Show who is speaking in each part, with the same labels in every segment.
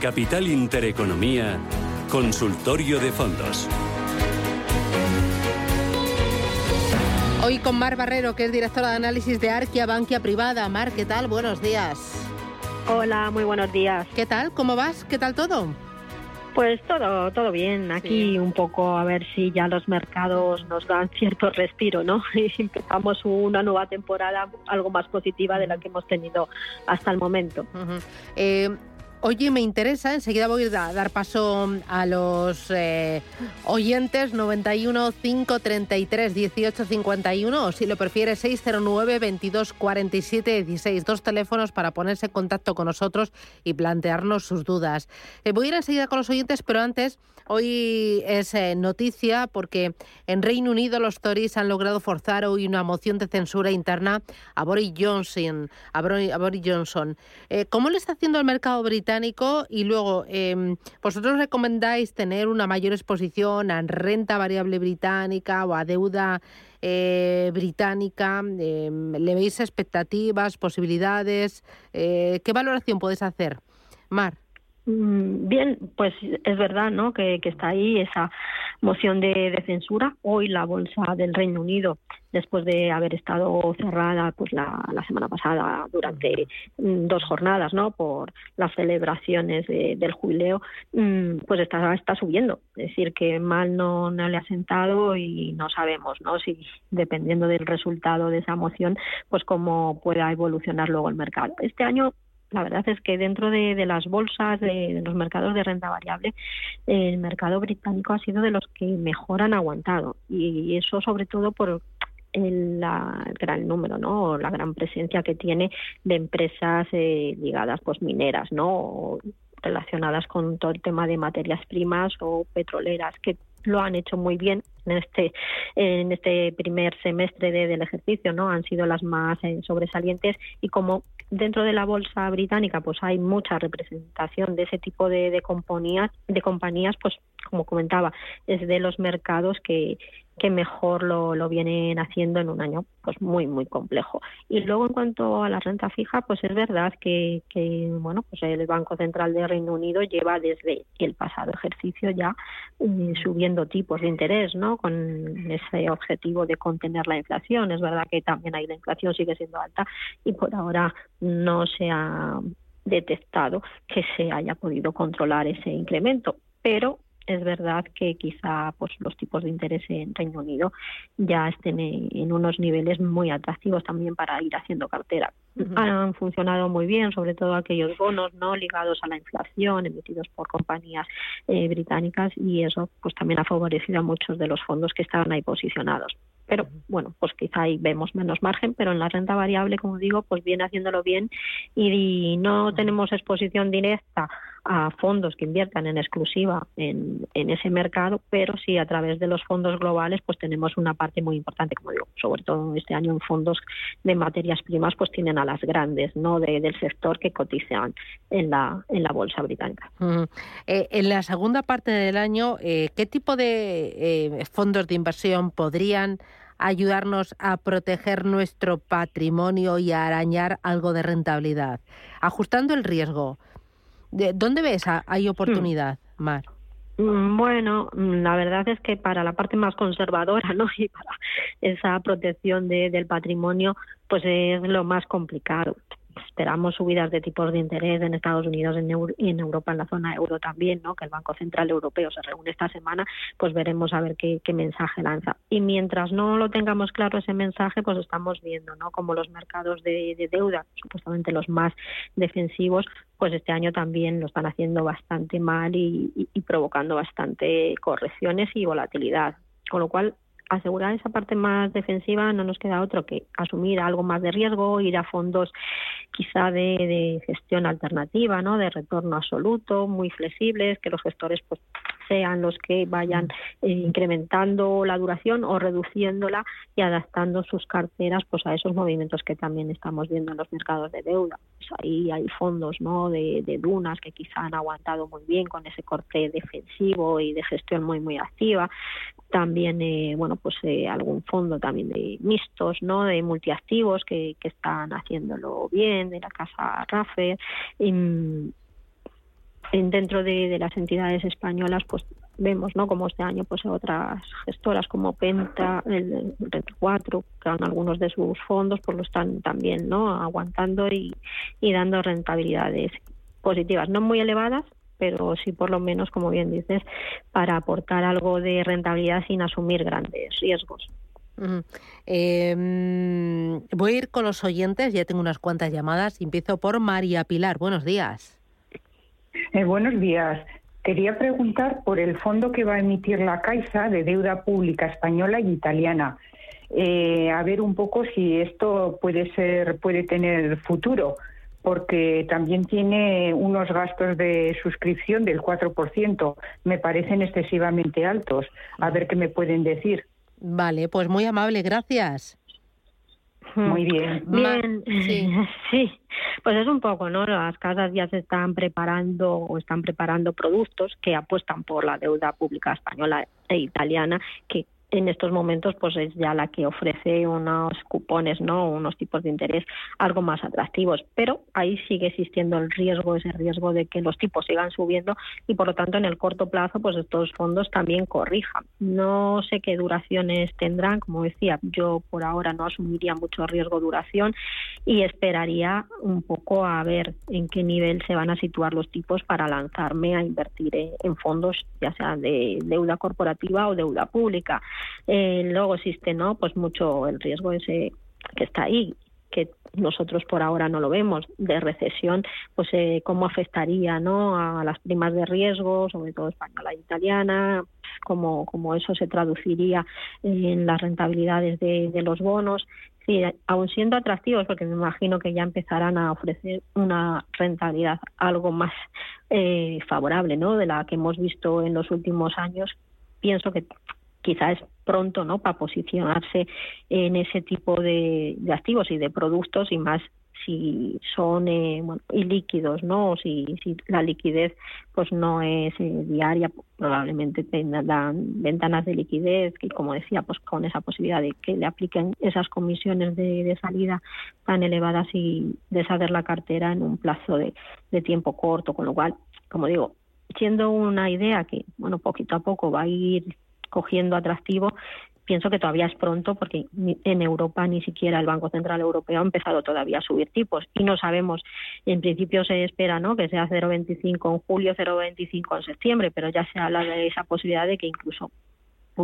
Speaker 1: Capital Intereconomía, Consultorio de Fondos.
Speaker 2: Hoy con Mar Barrero, que es directora de análisis de Arquia Bankia Privada. Mar, ¿qué tal? Buenos días.
Speaker 3: Hola, muy buenos días.
Speaker 2: ¿Qué tal? ¿Cómo vas? ¿Qué tal todo?
Speaker 3: Pues todo, todo bien. Aquí un poco a ver si ya los mercados nos dan cierto respiro, ¿no? Y empezamos una nueva temporada algo más positiva de la que hemos tenido hasta el momento.
Speaker 2: Oye, me interesa, enseguida voy a dar paso a los eh, oyentes 91 533 18 51 o si lo prefiere 609 22 47 16. Dos teléfonos para ponerse en contacto con nosotros y plantearnos sus dudas. Eh, voy a ir enseguida con los oyentes, pero antes, hoy es eh, noticia porque en Reino Unido los Tories han logrado forzar hoy una moción de censura interna a Boris Johnson. A Boris Johnson. ¿Cómo le está haciendo el mercado británico? Y luego em, vosotros recomendáis tener una mayor exposición a renta variable británica o a deuda eh, británica. Em, ¿Le veis expectativas, posibilidades? Eh, ¿Qué valoración podéis hacer? Mar.
Speaker 3: Mm, bien, pues es verdad ¿no? que, está ahí esa moción de, censura. Hoy la bolsa del Reino Unido, después de haber estado cerrada pues la, semana pasada durante mm, dos jornadas ¿no? por las celebraciones del jubileo, mm, pues está, está subiendo. Es decir, que mal no, no le ha sentado y no sabemos ¿no? si, dependiendo del resultado de esa moción, pues cómo pueda evolucionar luego el mercado. Este año la verdad es que dentro de, las bolsas, de, los mercados de renta variable, el mercado británico ha sido de los que mejor han aguantado y eso sobre todo por el, gran número, ¿no? la gran presencia que tiene de empresas eh, ligadas, pues mineras, ¿no? relacionadas con todo el tema de materias primas o petroleras que lo han hecho muy bien en este en este primer semestre del ejercicio no han sido las más eh, sobresalientes y como dentro de la bolsa británica pues hay mucha representación de ese tipo de, de compañías de compañías pues como comentaba es de los mercados que que mejor lo, lo vienen haciendo en un año pues muy muy complejo. Y luego en cuanto a la renta fija pues es verdad que, que bueno pues el Banco Central de Reino Unido lleva desde el pasado ejercicio ya eh, subiendo tipos de interés no con ese objetivo de contener la inflación. Es verdad que también hay la inflación sigue siendo alta y por ahora no se ha detectado que se haya podido controlar ese incremento pero es verdad que quizá pues los tipos de interés en Reino Unido ya estén en unos niveles muy atractivos también para ir haciendo cartera. Han funcionado muy bien, sobre todo aquellos bonos no ligados a la inflación emitidos por compañías eh, británicas y eso pues también ha favorecido a muchos de los fondos que estaban ahí posicionados. Pero bueno, pues quizá ahí vemos menos margen, pero en la renta variable, como digo, pues viene haciéndolo bien y no tenemos exposición directa a fondos que inviertan en exclusiva en, ese mercado, pero sí a través de los fondos globales pues tenemos una parte muy importante, como digo, sobre todo este año en fondos de materias primas pues tienen a las grandes no del sector que cotizan en la en la bolsa británica.
Speaker 2: Eh, en la segunda parte del año, eh, ¿qué tipo de eh, fondos de inversión podrían ayudarnos a proteger nuestro patrimonio y a arañar algo de rentabilidad, ajustando el riesgo? ¿De ¿Dónde ves hay oportunidad, hmm. Mar?
Speaker 3: Mm, bueno, mm, la verdad es que para la parte más conservadora, ¿no? Y para esa protección de, del patrimonio, pues es lo más complicado esperamos subidas de tipos de interés en Estados Unidos y en Europa, en la zona euro también, ¿no? que el Banco Central Europeo se reúne esta semana, pues veremos a ver qué, mensaje lanza. Y mientras no lo tengamos claro ese mensaje, pues estamos viendo ¿no? como los mercados de, deuda, supuestamente los más defensivos, pues este año también lo están haciendo bastante mal y provocando bastante correcciones y volatilidad. Con lo cual, asegurar esa parte más defensiva no nos queda otro que asumir algo más de riesgo, ir a fondos quizá de, gestión alternativa, ¿no? de retorno absoluto, muy flexibles, que los gestores pues sean los que vayan eh, incrementando la duración o reduciéndola y adaptando sus carteras pues a esos movimientos que también estamos viendo en los mercados de deuda. Pues ahí hay fondos ¿no? de, de dunas que quizá han aguantado muy bien con ese corte defensivo y de gestión muy muy activa también eh, bueno pues eh, algún fondo también de mixtos no de multiactivos que, que están haciéndolo bien de la casa Raffer dentro de, las entidades españolas, pues vemos, ¿no? Como este año, pues otras gestoras como Penta, el, Red 4, que algunos de sus fondos, pues lo están también, ¿no? Aguantando y, y dando rentabilidades positivas, no muy elevadas, pero sí por lo menos, como bien dices, para aportar algo de rentabilidad sin asumir grandes riesgos.
Speaker 2: Em, voy a ir con los oyentes, ya tengo unas cuantas llamadas. Empiezo por María Pilar. Buenos días.
Speaker 4: Eh, buenos días. Quería preguntar por el fondo que va a emitir la Caixa de deuda pública española y italiana. Eh, a ver un poco si esto puede ser, puede tener futuro, porque también tiene unos gastos de suscripción del 4%. Me parecen excesivamente altos. A ver qué me pueden decir.
Speaker 2: Vale, pues muy amable, gracias.
Speaker 4: Muy bien.
Speaker 3: Bien, sí. sí. Pues es un poco, ¿no? Las casas ya se están preparando o están preparando productos que apuestan por la deuda pública española e italiana, que en estos momentos pues es ya la que ofrece unos cupones, ¿no? unos tipos de interés algo más atractivos, pero ahí sigue existiendo el riesgo, ese riesgo de que los tipos sigan subiendo y por lo tanto en el corto plazo pues estos fondos también corrijan. No sé qué duraciones tendrán, como decía, yo por ahora no asumiría mucho riesgo duración y esperaría un poco a ver en qué nivel se van a situar los tipos para lanzarme a invertir en fondos ya sea de deuda corporativa o deuda pública. Eh, luego existe, ¿no? Pues mucho el riesgo ese que está ahí que nosotros por ahora no lo vemos de recesión pues eh, cómo afectaría no a las primas de riesgo sobre todo española e italiana cómo, cómo eso se traduciría en las rentabilidades de, de los bonos. Sí, aún siendo atractivos porque me imagino que ya empezarán a ofrecer una rentabilidad algo más eh, favorable no de la que hemos visto en los últimos años pienso que quizás pronto no para posicionarse en ese tipo de, activos y de productos y más si son eh, ilíquidos no si, la liquidez pues no es eh, diaria probablemente tengan ventanas de liquidez que como decía pues con esa posibilidad de que le apliquen esas comisiones de, de salida tan elevadas y deshacer la cartera en un plazo de, de tiempo corto. Con lo cual como digo siendo una idea que bueno poquito a poco va a ir cogiendo atractivo, pienso que todavía es pronto porque en Europa ni siquiera el Banco Central Europeo ha empezado todavía a subir tipos y no sabemos, en principio se espera ¿no? que sea 0,25 en julio, 0,25 en septiembre, pero ya se habla de esa posibilidad de que incluso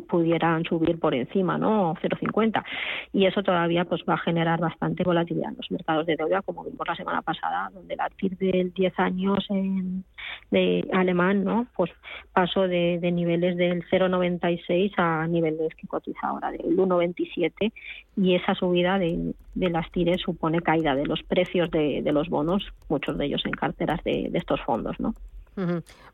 Speaker 3: pudieran subir por encima, ¿no? 0,50. Y eso todavía pues va a generar bastante volatilidad en los mercados de deuda, como vimos la semana pasada, donde la TIR del 10 años en, de alemán, ¿no? Pues pasó de, niveles del 0,96 a niveles que cotiza ahora del 1,27 y esa subida de, las TIRES supone caída de los precios de, los bonos, muchos de ellos en carteras de, de estos fondos, ¿no?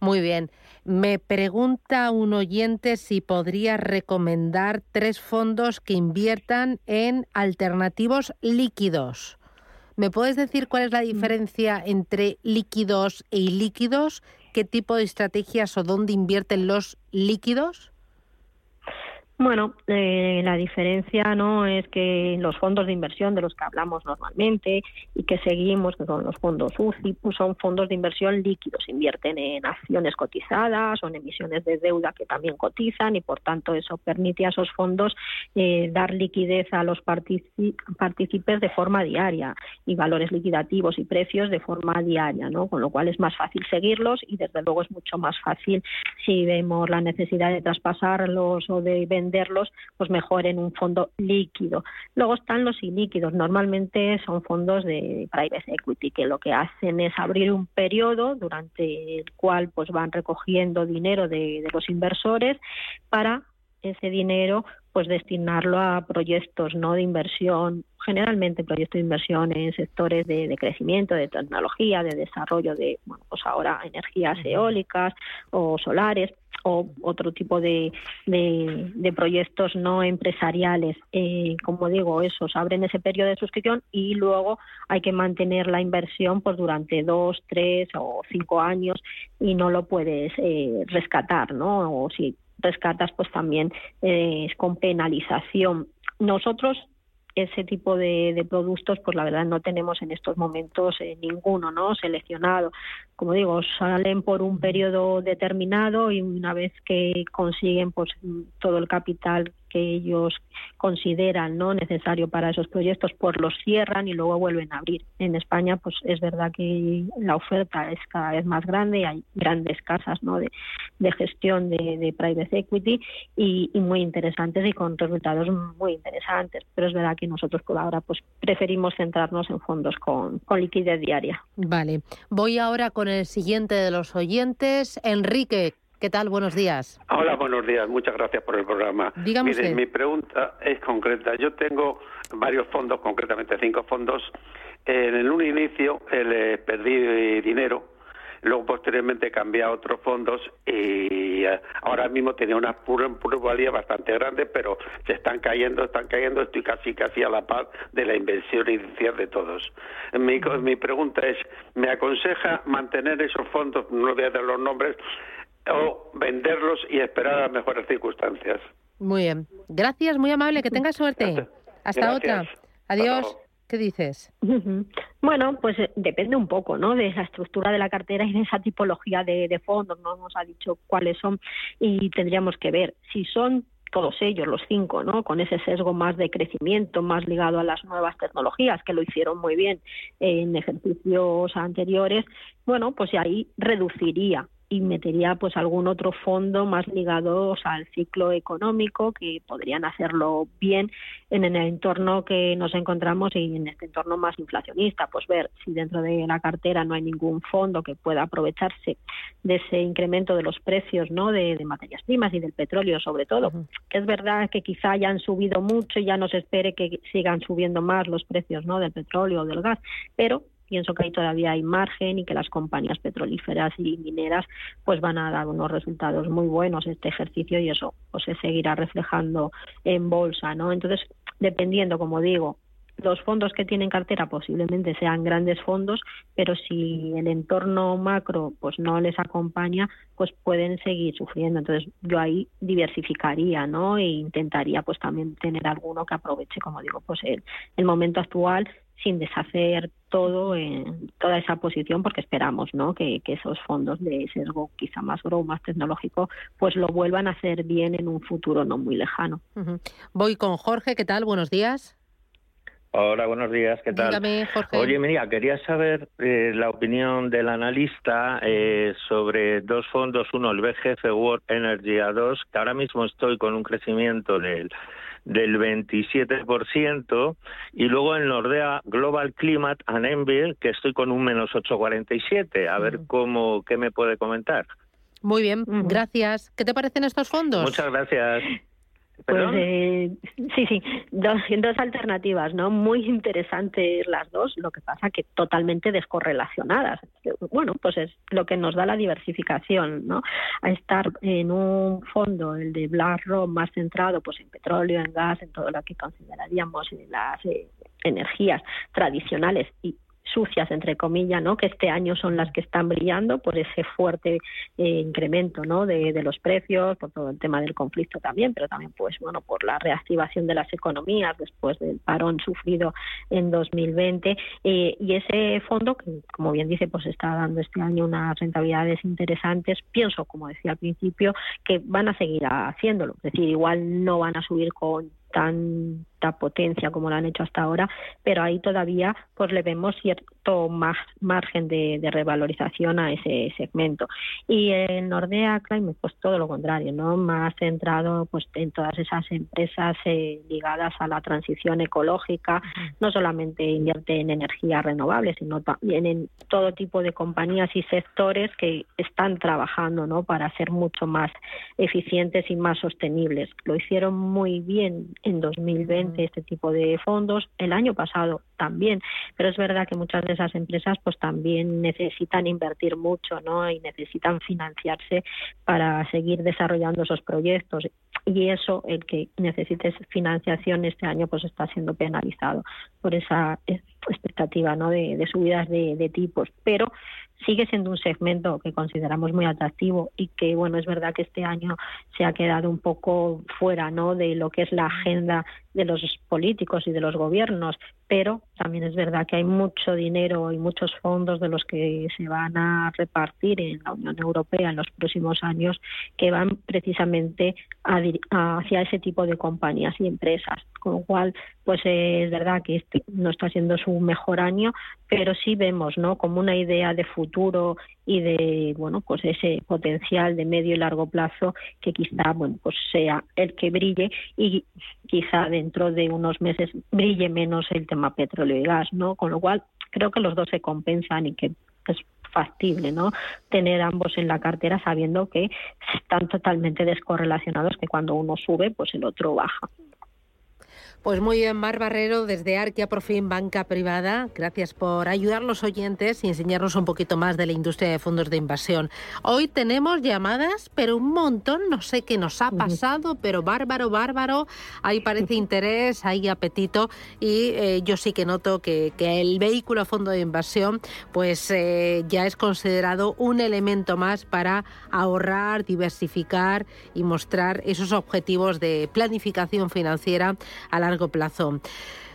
Speaker 2: Muy bien. Me pregunta un oyente si podría recomendar tres fondos que inviertan en alternativos líquidos. ¿Me puedes decir cuál es la mm. diferencia entre líquidos e ilíquidos? ¿Qué tipo de estrategias o dónde invierten los líquidos?
Speaker 3: Bueno, eh, la diferencia no es que los fondos de inversión de los que hablamos normalmente y que seguimos, son los fondos UCI, pues son fondos de inversión líquidos, invierten en acciones cotizadas o en emisiones de deuda que también cotizan y por tanto eso permite a esos fondos eh, dar liquidez a los partícipes de forma diaria y valores liquidativos y precios de forma diaria, ¿no? Con lo cual es más fácil seguirlos y desde luego es mucho más fácil si vemos la necesidad de traspasarlos o de vender venderlos, pues mejor en un fondo líquido. Luego están los ilíquidos, normalmente son fondos de private equity que lo que hacen es abrir un periodo durante el cual pues van recogiendo dinero de, de los inversores para ese dinero pues destinarlo a proyectos no de inversión generalmente proyectos de inversión en sectores de, crecimiento de tecnología de desarrollo de bueno pues ahora energías eólicas o solares o otro tipo de, de, proyectos no empresariales. Eh, como digo, esos abren ese periodo de suscripción y luego hay que mantener la inversión pues durante dos, tres o cinco años y no lo puedes eh, rescatar, ¿no? O si rescatas, pues también eh, es con penalización. Nosotros ese tipo de, productos, pues la verdad no tenemos en estos momentos eh, ninguno, ¿no? Seleccionado. Como digo, salen por un periodo determinado y una vez que consiguen pues todo el capital que ellos consideran no necesario para esos proyectos, pues los cierran y luego vuelven a abrir. En España, pues es verdad que la oferta es cada vez más grande, hay grandes casas ¿no? de, gestión de, private equity y, muy interesantes y con resultados muy interesantes. Pero es verdad que nosotros por ahora pues preferimos centrarnos en fondos con, con liquidez diaria.
Speaker 2: Vale. Voy ahora con el siguiente de los oyentes, Enrique. ¿Qué tal? Buenos días.
Speaker 5: Hola, buenos días. Muchas gracias por el programa.
Speaker 2: Dígame
Speaker 5: Mire, mi pregunta es concreta. Yo tengo varios fondos, concretamente cinco fondos. En un inicio le perdí dinero, luego posteriormente he cambiado a otros fondos y eh, ahora mismo tenía una plusvalía bastante grande, pero se están cayendo, están cayendo. Estoy casi casi a la par de la inversión inicial de todos. Mi, mi pregunta es, ¿me aconseja mantener esos fondos? No voy a dar los nombres o venderlos y esperar a mejores circunstancias.
Speaker 2: Muy bien. Gracias, muy amable. Que tenga suerte. Hasta otra. Adiós. ¿Qué dices?
Speaker 3: Bueno, pues eh, depende un poco, ¿no? De la estructura de la cartera y de esa tipología de, fondos. No nos ha dicho cuáles son y tendríamos que ver si son todos ellos, los cinco, ¿no? Con ese sesgo más de crecimiento, más ligado a las nuevas tecnologías, que lo hicieron muy bien en ejercicios anteriores, bueno, pues ahí reduciría y metería pues algún otro fondo más ligado al ciclo económico que podrían hacerlo bien en el entorno que nos encontramos y en este entorno más inflacionista. Pues ver si dentro de la cartera no hay ningún fondo que pueda aprovecharse de ese incremento de los precios no de, materias primas y del petróleo sobre todo. Es verdad que quizá hayan subido mucho y ya no se espere que sigan subiendo más los precios no del petróleo o del gas pero pienso que ahí todavía hay margen y que las compañías petrolíferas y mineras pues van a dar unos resultados muy buenos este ejercicio y eso pues se seguirá reflejando en bolsa, ¿no? Entonces, dependiendo, como digo, los fondos que tienen cartera posiblemente sean grandes fondos, pero si el entorno macro pues no les acompaña, pues pueden seguir sufriendo. Entonces yo ahí diversificaría, ¿no? E intentaría pues también tener alguno que aproveche, como digo, pues el, el momento actual sin deshacer todo en toda esa posición porque esperamos ¿no? que, esos fondos de sesgo quizá más grow, más tecnológico, pues lo vuelvan a hacer bien en un futuro no muy lejano.
Speaker 2: Voy con Jorge, ¿qué tal? Buenos días.
Speaker 6: Hola, buenos días, ¿qué tal?
Speaker 2: Dígame, Jorge.
Speaker 6: Oye, mira, quería saber eh, la opinión del analista eh, sobre dos fondos, uno el BGF World Energy A2, que ahora mismo estoy con un crecimiento del del 27%, y luego en Nordea Global Climate and Envy, que estoy con un menos 8,47. A ver cómo, qué me puede comentar.
Speaker 2: Muy bien, gracias. ¿Qué te parecen estos fondos?
Speaker 6: Muchas gracias.
Speaker 3: Pues eh, sí, sí, dos, alternativas, ¿no? Muy interesantes las dos, lo que pasa que totalmente descorrelacionadas. Bueno, pues es lo que nos da la diversificación, ¿no? A estar en un fondo, el de BlackRock, más centrado pues en petróleo, en gas, en todo lo que consideraríamos las eh, energías tradicionales y sucias, entre comillas, ¿no? que este año son las que están brillando por ese fuerte eh, incremento ¿no? de, los precios, por todo el tema del conflicto también, pero también pues bueno por la reactivación de las economías después del parón sufrido en 2020 eh, y ese fondo que como bien dice pues está dando este año unas rentabilidades interesantes pienso como decía al principio que van a seguir haciéndolo es decir igual no van a subir con tanta potencia como lo han hecho hasta ahora, pero ahí todavía pues le vemos cierto más margen de, revalorización a ese segmento. Y en Nordea Climate, pues todo lo contrario, ¿no? Más centrado pues en todas esas empresas eh, ligadas a la transición ecológica, no solamente invierte en energías renovables, sino también en todo tipo de compañías y sectores que están trabajando, ¿no? Para ser mucho más eficientes y más sostenibles. Lo hicieron muy bien en 2020 este tipo de fondos, el año pasado también, pero es verdad que muchas de esas empresas pues también necesitan invertir mucho, ¿no? Y necesitan financiarse para seguir desarrollando esos proyectos y eso el que necesite financiación este año pues está siendo penalizado por esa expectativa, ¿no? De, subidas de, de tipos, pero sigue siendo un segmento que consideramos muy atractivo y que, bueno, es verdad que este año se ha quedado un poco fuera, ¿no?, de lo que es la agenda de los políticos y de los gobiernos, pero también es verdad que hay mucho dinero y muchos fondos de los que se van a repartir en la Unión Europea en los próximos años que van precisamente hacia ese tipo de compañías y empresas, con lo cual pues es verdad que este no está siendo su mejor año, pero sí vemos, ¿no? Como una idea de futuro y de, bueno, pues ese potencial de medio y largo plazo que quizá, bueno, pues sea el que brille y quizá dentro de unos meses brille menos el tema petróleo y gas, ¿no? Con lo cual creo que los dos se compensan y que es factible, ¿no? Tener ambos en la cartera sabiendo que están totalmente descorrelacionados, que cuando uno sube, pues el otro baja.
Speaker 2: Pues muy bien, Mar Barrero, desde Arquia por fin Banca Privada. Gracias por ayudar a los oyentes y enseñarnos un poquito más de la industria de fondos de inversión. Hoy tenemos llamadas, pero un montón. No sé qué nos ha pasado, pero bárbaro, bárbaro. Ahí parece interés, hay apetito y eh, yo sí que noto que, el vehículo a fondo de inversión pues eh, ya es considerado un elemento más para ahorrar, diversificar y mostrar esos objetivos de planificación financiera a la largo plazo.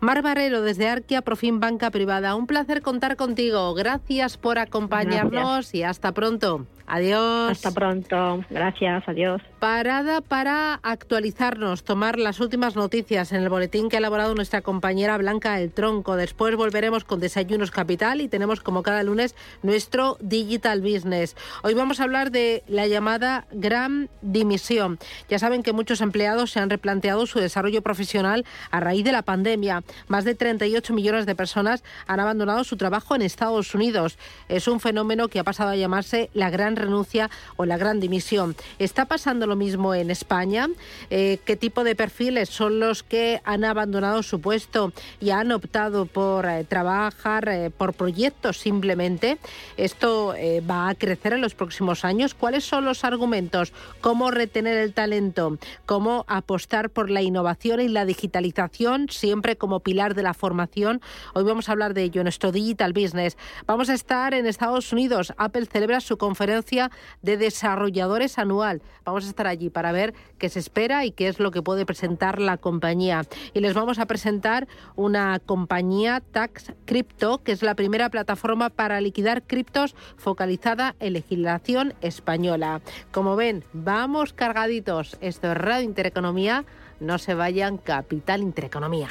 Speaker 2: Mar Barrero, desde Arquia Profin Banca Privada. Un placer contar contigo. Gracias por acompañarnos y hasta pronto. Adiós.
Speaker 3: Hasta pronto. Gracias. Adiós.
Speaker 2: Parada para actualizarnos, tomar las últimas noticias en el boletín que ha elaborado nuestra compañera Blanca El Tronco. Después volveremos con Desayunos Capital y tenemos como cada lunes nuestro Digital Business. Hoy vamos a hablar de la llamada gran dimisión. Ya saben que muchos empleados se han replanteado su desarrollo profesional a raíz de la pandemia. Más de 38 millones de personas han abandonado su trabajo en Estados Unidos. Es un fenómeno que ha pasado a llamarse la gran renuncia o la gran dimisión. ¿Está pasando lo mismo en España? Eh, ¿Qué tipo de perfiles son los que han abandonado su puesto y han optado por eh, trabajar eh, por proyectos simplemente? ¿Esto va a crecer en los próximos años? ¿Cuáles son los argumentos? ¿Cómo retener el talento? ¿Cómo apostar por la innovación y la digitalización siempre como pilar de la formación? Hoy vamos a hablar de ello en nuestro Digital Business. Vamos a estar en Estados Unidos. Apple celebra su de desarrolladores anual. Vamos a estar allí para ver qué se espera y qué es lo que puede presentar la compañía. Y les vamos a presentar una compañía Tax Crypto, que es la primera plataforma para liquidar criptos focalizada en legislación española. Como ven, vamos cargaditos. Esto es Radio Intereconomía. No se vayan, Capital Intereconomía.